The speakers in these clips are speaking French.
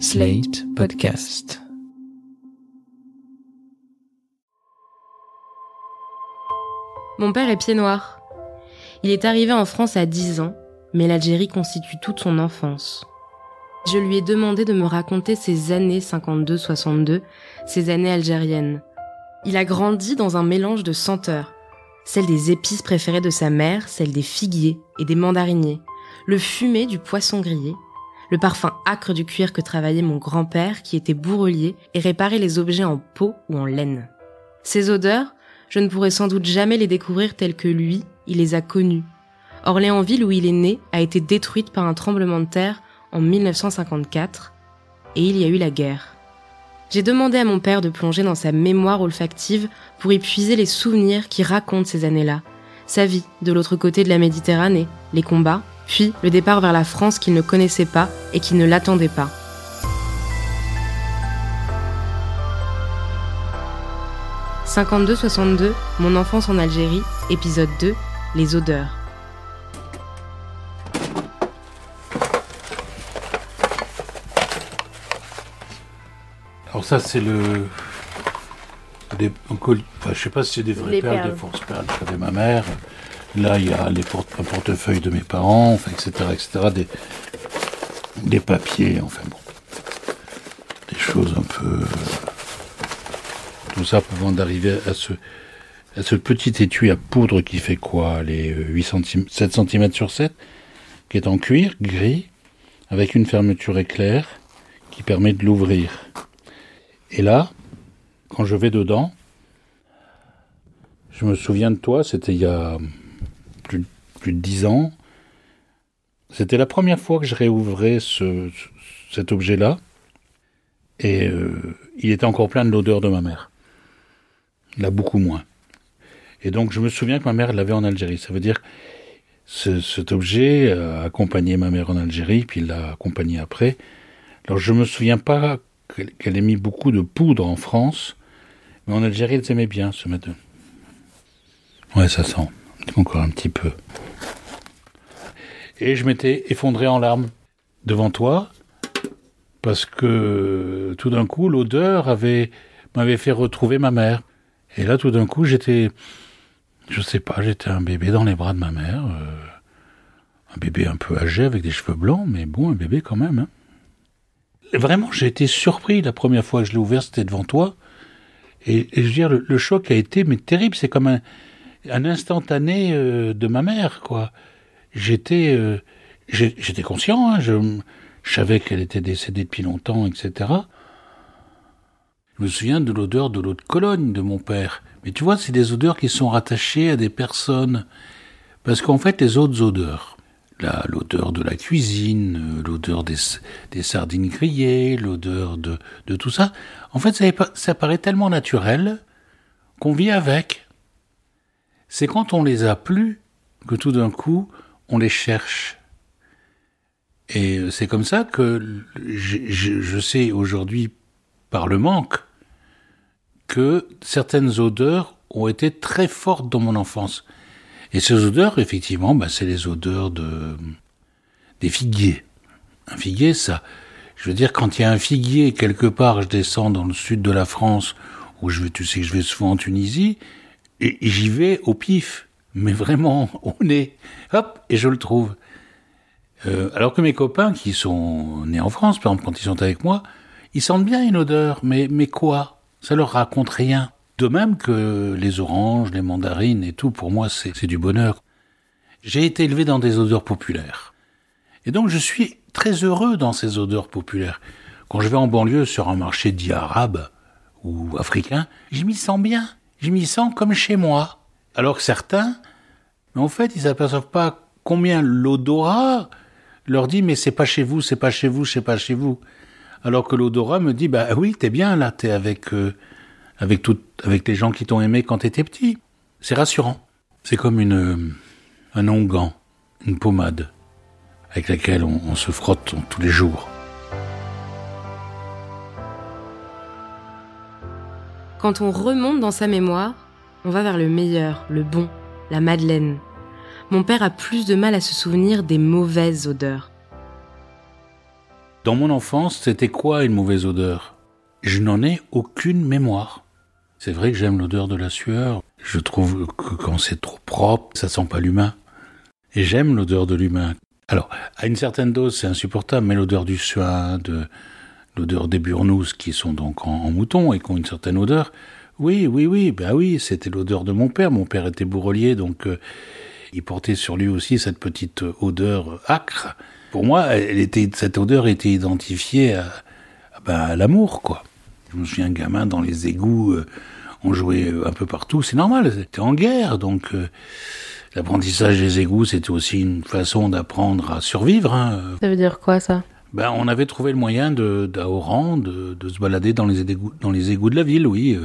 Slate Podcast. Mon père est pied noir. Il est arrivé en France à 10 ans, mais l'Algérie constitue toute son enfance. Je lui ai demandé de me raconter ses années 52-62, ses années algériennes. Il a grandi dans un mélange de senteurs. Celle des épices préférées de sa mère, celle des figuiers et des mandariniers, le fumet du poisson grillé, le parfum âcre du cuir que travaillait mon grand-père qui était bourrelier et réparait les objets en peau ou en laine. Ces odeurs, je ne pourrais sans doute jamais les découvrir telles que lui, il les a connues. Orléansville où il est né a été détruite par un tremblement de terre en 1954 et il y a eu la guerre. J'ai demandé à mon père de plonger dans sa mémoire olfactive pour y puiser les souvenirs qui racontent ces années-là, sa vie de l'autre côté de la Méditerranée, les combats, puis le départ vers la France qu'il ne connaissait pas et qui ne l'attendait pas. « 52-62, mon enfance en Algérie, épisode 2, les odeurs. Alors ça, c'est le... Des, enfin, je sais pas si c'est des vraies Les perles, perles. des fausses perles ma mère. Là, il y a les porte un portefeuille de mes parents, enfin, etc., etc., des, des papiers, enfin bon. Des choses un peu... Tout ça avant d'arriver à ce, à ce petit étui à poudre qui fait quoi Les 8 cm, 7 cm sur 7, qui est en cuir, gris, avec une fermeture éclair qui permet de l'ouvrir. Et là, quand je vais dedans, je me souviens de toi, c'était il y a plus, de dix ans. C'était la première fois que je réouvrais ce, ce- cet objet-là. Et euh, il était encore plein de l'odeur de ma mère. Là, beaucoup moins. Et donc, je me souviens que ma mère l'avait en Algérie. Ça veut dire que ce- cet objet a accompagné ma mère en Algérie, puis l'a accompagné après. Alors, je me souviens pas qu'elle ait mis beaucoup de poudre en France, mais en Algérie, elle aimait bien se mettre. Ouais, ça sent. Encore un petit peu. Et je m'étais effondré en larmes devant toi, parce que tout d'un coup, l'odeur avait m'avait fait retrouver ma mère. Et là, tout d'un coup, j'étais, je sais pas, j'étais un bébé dans les bras de ma mère, euh, un bébé un peu âgé avec des cheveux blancs, mais bon, un bébé quand même. hein. Vraiment, j'ai été surpris la première fois que je l'ai ouvert, c'était devant toi. Et, je veux dire, le, le choc a été mais terrible. C'est comme un, un instantané euh, de ma mère, quoi. J'étais, euh, j'étais conscient. hein, je, je savais qu'elle était décédée depuis longtemps, etc. Je me souviens de l'odeur de l'eau de Cologne de mon père. Mais tu vois, c'est des odeurs qui sont rattachées à des personnes. Parce qu'en fait, les autres odeurs, l'odeur de la cuisine, euh, l'odeur des, des sardines grillées, l'odeur de, de tout ça, en fait, ça, ça paraît tellement naturel qu'on vit avec. C'est quand on les a plus que tout d'un coup, on les cherche. Et euh, c'est comme ça que je, je- je sais aujourd'hui, par le manque, que certaines odeurs ont été très fortes dans mon enfance. Et ces odeurs, effectivement, bah, c'est les odeurs de des figuiers. Un figuier, ça, je veux dire, quand il y a un figuier quelque part, je descends dans le sud de la France, où je vais, tu sais je vais souvent en Tunisie, et j'y vais au pif. Mais vraiment, au nez. Hop, et je le trouve. Euh, alors que mes copains qui sont nés en France, par exemple, quand ils sont avec moi, ils sentent bien une odeur, mais, mais quoi? Ça leur raconte rien. De même que les oranges, les mandarines et tout, pour moi, c'est c'est du bonheur. J'ai été élevé dans des odeurs populaires. Et donc, je suis très heureux dans ces odeurs populaires. Quand je vais en banlieue sur un marché dit arabe ou africain, je m'y sens bien. Je m'y sens comme chez moi. Alors que certains, mais en fait, ils s'aperçoivent pas combien l'odorat leur dit mais c'est pas chez vous, c'est pas chez vous, c'est pas chez vous. Alors que l'odorat me dit bah oui, t'es bien là, t'es avec euh, avec avec les gens qui t'ont aimé quand t'étais petit. C'est rassurant. C'est comme une euh, un onguent, une pommade avec laquelle on se frotte tous les jours. Quand on remonte dans sa mémoire, on va vers le meilleur, le bon, la Madeleine. Mon père a plus de mal à se souvenir des mauvaises odeurs. Dans mon enfance, c'était quoi une mauvaise odeur? Je n'en ai aucune mémoire. C'est vrai que j'aime l'odeur de la sueur. Je trouve que quand c'est trop propre, ça sent pas l'humain. Et j'aime l'odeur de l'humain. Alors, à une certaine dose, c'est insupportable, mais l'odeur du suin, de l'odeur des burnous qui sont donc en, mouton et qui ont une certaine odeur, oui, oui, oui, ben oui, c'était l'odeur de mon père. Mon père était bourrelier, donc euh, il portait sur lui aussi cette petite odeur acre. Pour moi, elle était, cette odeur était identifiée à, ben, à l'amour, quoi. Je me souviens, gamin, dans les égouts, euh, on jouait un peu partout. C'est normal, c'était en guerre, donc euh, l'apprentissage des égouts, c'était aussi une façon d'apprendre à survivre. Hein. Ça veut dire quoi, ça? Ben, on avait trouvé le moyen de, d'Aoran de, de se balader dans les, égouts, dans les égouts de la ville, oui.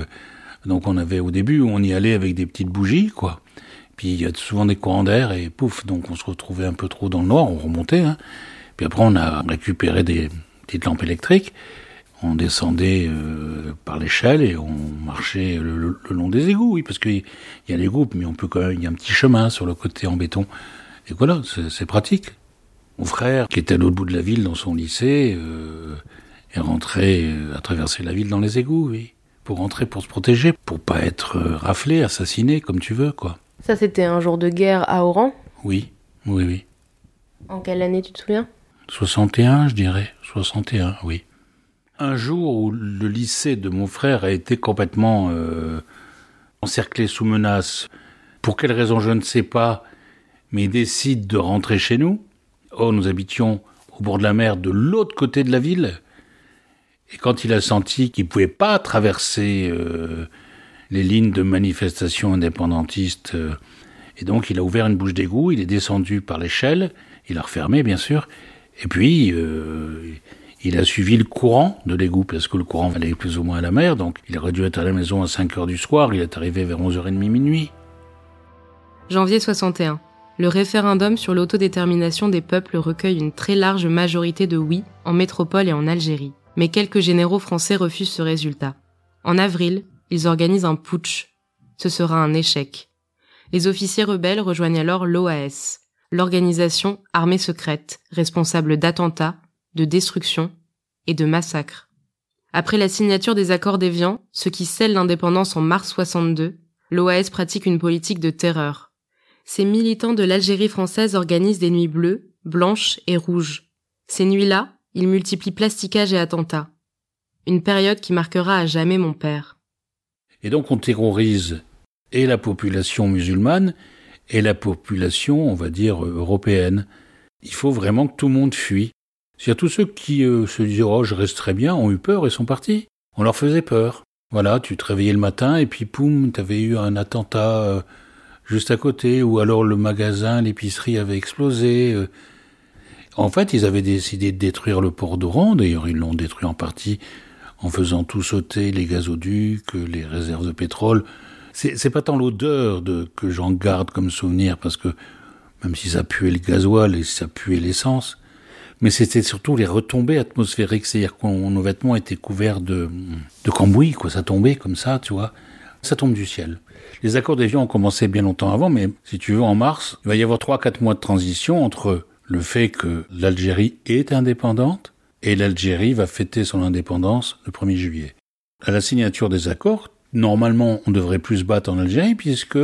Donc on avait au début, on y allait avec des petites bougies, quoi. Puis il y a souvent des courants d'air et pouf, donc on se retrouvait un peu trop dans le noir, on remontait. Hein. Puis après on a récupéré des petites lampes électriques, on descendait euh, par l'échelle et on marchait le, long des égouts, oui, parce qu'il y a les groupes, mais on peut quand même, il y a un petit chemin sur le côté en béton. Et voilà, c'est pratique. Mon frère, qui était à l'autre bout de la ville dans son lycée, euh, est rentré euh, à traverser la ville dans les égouts, oui pour rentrer, pour se protéger, pour pas être euh, raflé, assassiné, comme tu veux, quoi. Ça, c'était un jour de guerre à Oran? Oui, oui, oui. En quelle année, tu te souviens? 61, je dirais. 61, oui. Un jour où le lycée de mon frère a été complètement euh, encerclé sous menace. Pour quelle raison, je ne sais pas, mais il décide de rentrer chez nous. Oh, nous habitions au bord de la mer, de l'autre côté de la ville. Et quand il a senti qu'il pouvait pas traverser euh, les lignes de manifestation indépendantiste, euh, et donc il a ouvert une bouche d'égout, il est descendu par l'échelle, il a refermé bien sûr, et puis euh, il a suivi le courant de l'égout, parce que le courant allait plus ou moins à la mer, donc il aurait dû être à la maison à 5 heures du soir, il est arrivé vers 11h30 minuit. Janvier 61. Le référendum sur l'autodétermination des peuples recueille une très large majorité de oui en métropole et en Algérie mais quelques généraux français refusent ce résultat. En avril, ils organisent un putsch. Ce sera un échec. Les officiers rebelles rejoignent alors l'OAS, l'organisation armée secrète responsable d'attentats, de destruction et de massacres. Après la signature des accords d'Évian, ce qui scelle l'indépendance en mars 62, l'OAS pratique une politique de terreur. Ces militants de l'Algérie française organisent des nuits bleues, blanches et rouges. Ces nuits-là, il multiplie plasticage et attentats. Une période qui marquera à jamais mon père. Et donc on terrorise et la population musulmane et la population, on va dire, européenne. Il faut vraiment que tout le monde fuit. A tous ceux qui euh, se disaient Oh, je resterai bien, ont eu peur et sont partis. On leur faisait peur. Voilà, tu te réveillais le matin et puis poum, t'avais eu un attentat euh, juste à côté, ou alors le magasin, l'épicerie avait explosé. Euh, en fait, ils avaient décidé de détruire le port d'Oran. D'ailleurs, ils l'ont détruit en partie en faisant tout sauter les gazoducs, les réserves de pétrole. C'est pas tant l'odeur que j'en garde comme souvenir, parce que même si ça puait le gasoil et ça puait l'essence, mais c'était surtout les retombées atmosphériques, c'est-à-dire que nos vêtements étaient couverts de, de cambouis, quoi, ça tombait comme ça, tu vois. Ça tombe du ciel. Les accords d'avion ont commencé bien longtemps avant, mais si tu veux, en mars, il va y avoir trois, quatre mois de transition entre le fait que l'Algérie est indépendante et l'Algérie va fêter son indépendance le 1er juillet. À la signature des accords, normalement on devrait plus se battre en Algérie puisque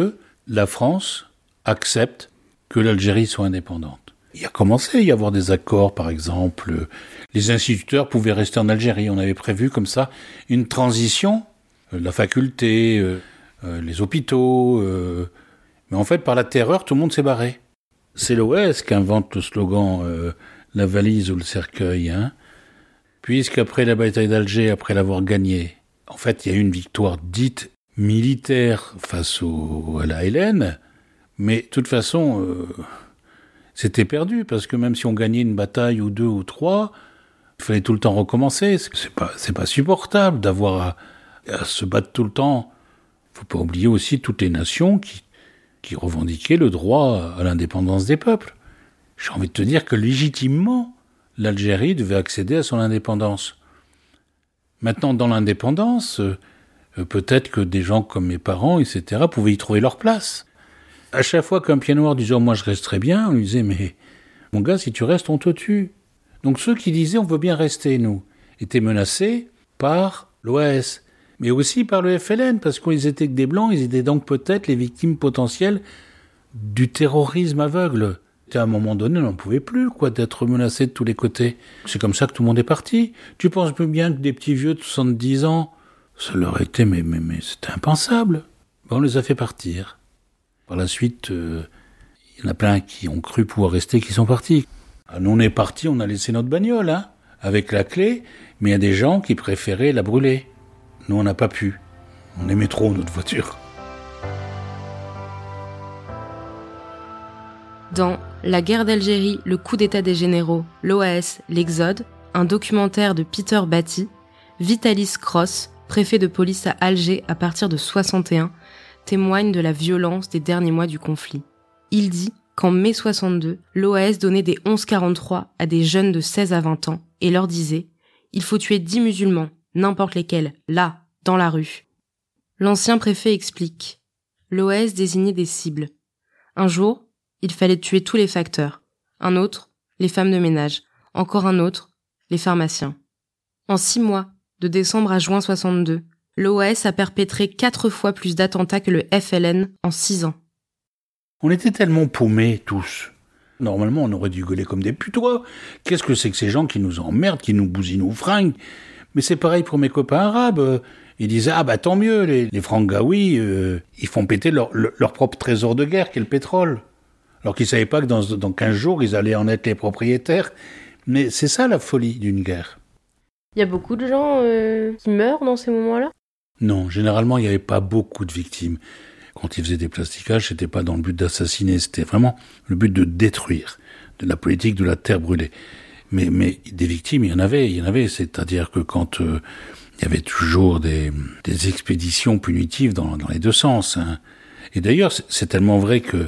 la France accepte que l'Algérie soit indépendante. Il a commencé à y avoir des accords, par exemple, les instituteurs pouvaient rester en Algérie. On avait prévu comme ça une transition, euh, la faculté, euh, les hôpitaux. mais en fait, par la terreur, tout le monde s'est barré. C'est l'OS qui invente le slogan euh, la valise ou le cercueil, hein, puisqu'après la bataille d'Alger, après l'avoir gagnée, en fait, il y a eu une victoire dite militaire face au, à la Hélène, mais de toute façon, euh, c'était perdu, parce que même si on gagnait une bataille ou deux ou trois, il fallait tout le temps recommencer. C'est pas, pas supportable d'avoir à, se battre tout le temps. Faut pas oublier aussi toutes les nations qui revendiquait le droit à l'indépendance des peuples. J'ai envie de te dire que légitimement, l'Algérie devait accéder à son indépendance. Maintenant, dans l'indépendance, euh, peut-être que des gens comme mes parents, etc., pouvaient y trouver leur place. À chaque fois qu'un pied noir disait oh, Moi, je resterai bien, on lui disait Mais mon gars, si tu restes, on te tue. Donc ceux qui disaient on veut bien rester, nous, étaient menacés par l'OAS, mais aussi par le FLN, parce qu'ils étaient que des blancs, ils étaient donc peut-être les victimes potentielles du terrorisme aveugle. À un moment donné, on n'en pouvait plus, quoi, d'être menacé de tous les côtés. C'est comme ça que tout le monde est parti. Tu penses bien que des petits vieux de 70 ans, ça leur était, mais c'était impensable. on les a fait partir. Par la suite, euh, il y en a plein qui ont cru pouvoir rester, qui sont partis. Ah, nous, on est partis, on a laissé notre bagnole, hein, avec la clé, mais il y a des gens qui préféraient la brûler. Nous, on n'a pas pu. On aimait trop notre voiture. Dans La guerre d'Algérie, le coup d'état des généraux, l'OAS, l'Exode, un documentaire de Peter Batty, Vitalis Cross, préfet de police à Alger à partir de 61, témoigne de la violence des derniers mois du conflit. Il dit qu'en mai 62, l'OAS donnait des 1143 à des jeunes de 16 à 20 ans et leur disait Il faut tuer 10 musulmans, n'importe lesquels, là, dans la rue. L'ancien préfet explique. L'OAS désignait des cibles. Un jour, il fallait tuer tous les facteurs. Un autre, les femmes de ménage. Encore un autre, les pharmaciens. En six mois, de décembre à juin 62, l'OAS a perpétré quatre fois plus d'attentats que le FLN en six ans. On était tellement paumés tous. Normalement, on aurait dû gueuler comme des putois. Qu'est-ce que c'est que ces gens qui nous emmerdent, qui nous bousillent nos fringues? Mais c'est pareil pour mes copains arabes. Ils disaient ah bah tant mieux, les, les Frangaouis, euh, ils font péter leur, propre trésor de guerre, qui est le pétrole. Alors qu'ils savaient pas que dans, dans 15 jours, ils allaient en être les propriétaires. Mais c'est ça la folie d'une guerre. Il y a beaucoup de gens euh, qui meurent dans ces moments-là? Non, généralement, il n'y avait pas beaucoup de victimes. Quand ils faisaient des plasticages, c'était pas dans le but d'assassiner, c'était vraiment le but de détruire, de la politique de la terre brûlée. Mais, mais des victimes, il y en avait, il y en avait. C'est-à-dire que quand euh, il y avait toujours des, des expéditions punitives dans, dans les deux sens. Hein. Et d'ailleurs, c'est tellement vrai que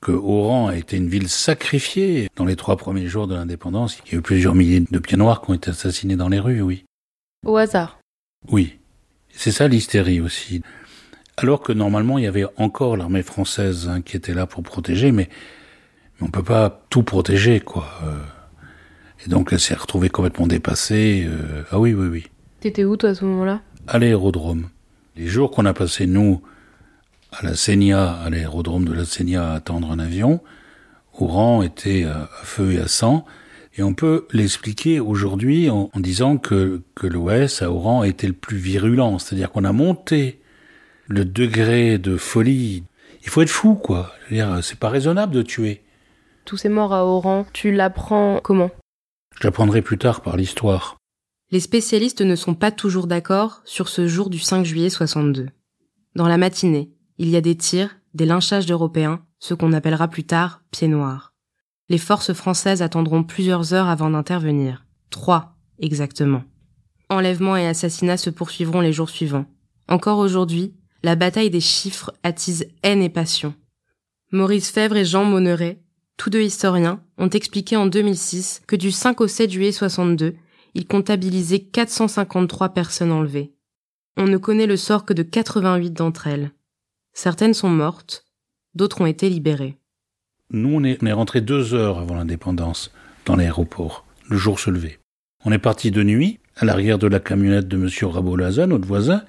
que Oran a été une ville sacrifiée dans les trois premiers jours de l'indépendance. Il y a eu plusieurs milliers de pieds noirs qui ont été assassinés dans les rues, oui. Au hasard Oui. C'est ça l'hystérie aussi. Alors que normalement, il y avait encore l'armée française hein, qui était là pour protéger, mais, mais on peut pas tout protéger, quoi. Euh. Et donc, elle s'est retrouvée complètement dépassée. Euh. ah oui, oui, oui. T'étais où, toi, à ce moment-là? À l'aérodrome. Les jours qu'on a passés, nous, à la Senia, à l'aérodrome de la Senia, à attendre un avion. Oran était à feu et à sang. Et on peut l'expliquer aujourd'hui en, disant que, que l'OS à Oran était le plus virulent. C'est-à-dire qu'on a monté le degré de folie. Il faut être fou, quoi. C'est pas raisonnable de tuer. Tous ces morts à Oran, tu l'apprends comment? Je plus tard par l'histoire. Les spécialistes ne sont pas toujours d'accord sur ce jour du 5 juillet 62. Dans la matinée, il y a des tirs, des lynchages d'Européens, ce qu'on appellera plus tard pieds noirs. Les forces françaises attendront plusieurs heures avant d'intervenir. Trois, exactement. Enlèvements et assassinats se poursuivront les jours suivants. Encore aujourd'hui, la bataille des chiffres attise haine et passion. Maurice Fèvre et Jean Monneret, tous deux historiens, ont expliqué en 2006 que du 5 au 7 juillet 62, ils comptabilisaient 453 personnes enlevées. On ne connaît le sort que de 88 d'entre elles. Certaines sont mortes, d'autres ont été libérées. Nous, on est, on rentré deux heures avant l'indépendance dans l'aéroport. Le jour se levait. On est parti de nuit à l'arrière de la camionnette de M. Rabolaza, notre voisin,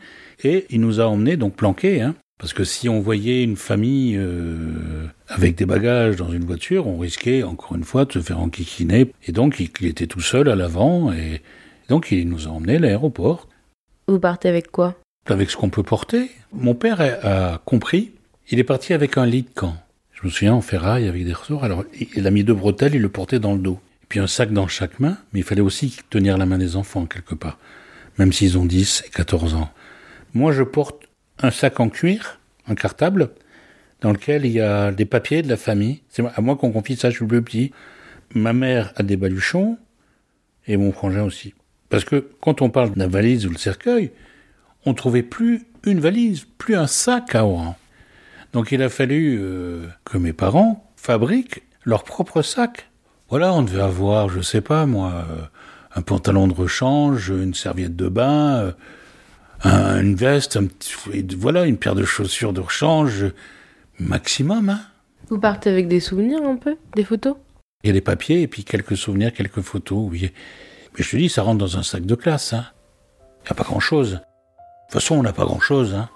et il nous a emmenés donc planqués. Hein, parce que si on voyait une famille euh, avec des bagages dans une voiture, on risquait encore une fois de se faire enquiquiner. Et donc il, était tout seul à l'avant, et donc il nous a emmenés à l'aéroport. Vous partez avec quoi? Avec ce qu'on peut porter. Mon père a, compris. Il est parti avec un lit de camp. Je me souviens en ferraille avec des ressorts. Alors, il a mis deux bretelles, il le portait dans le dos. Et puis un sac dans chaque main, mais il fallait aussi tenir la main des enfants quelque part, même s'ils ont 10 et 14 ans. Moi, je porte un sac en cuir, un cartable, dans lequel il y a des papiers de la famille. C'est à moi qu'on confie ça, je suis le petit. Ma mère a des baluchons, et mon frangin aussi. Parce que quand on parle de la valise ou le cercueil, on trouvait plus une valise, plus un sac à Oran. Donc il a fallu euh, que mes parents fabriquent leur propre sac. Voilà, on devait avoir, je sais pas moi, euh, un pantalon de rechange, une serviette de bain, euh, une veste, un voilà, une paire de chaussures de rechange, maximum. Hein. Vous partez avec des souvenirs un peu, des photos? Il y a des papiers et puis quelques souvenirs, quelques photos, oui. Mais je te dis, ça rentre dans un sac de classe. Hein. Il n'y a pas grand-chose. De toute façon, on n'a pas grand-chose. Hein.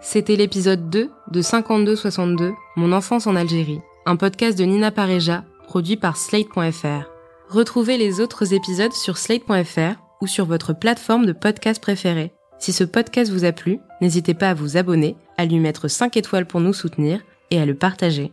C'était l'épisode 2 de 52-62, Mon enfance en Algérie, un podcast de Nina Pareja, produit par Slate.fr. Retrouvez les autres épisodes sur Slate.fr ou sur votre plateforme de podcast préférée. Si ce podcast vous a plu, n'hésitez pas à vous abonner, à lui mettre 5 étoiles pour nous soutenir et à le partager.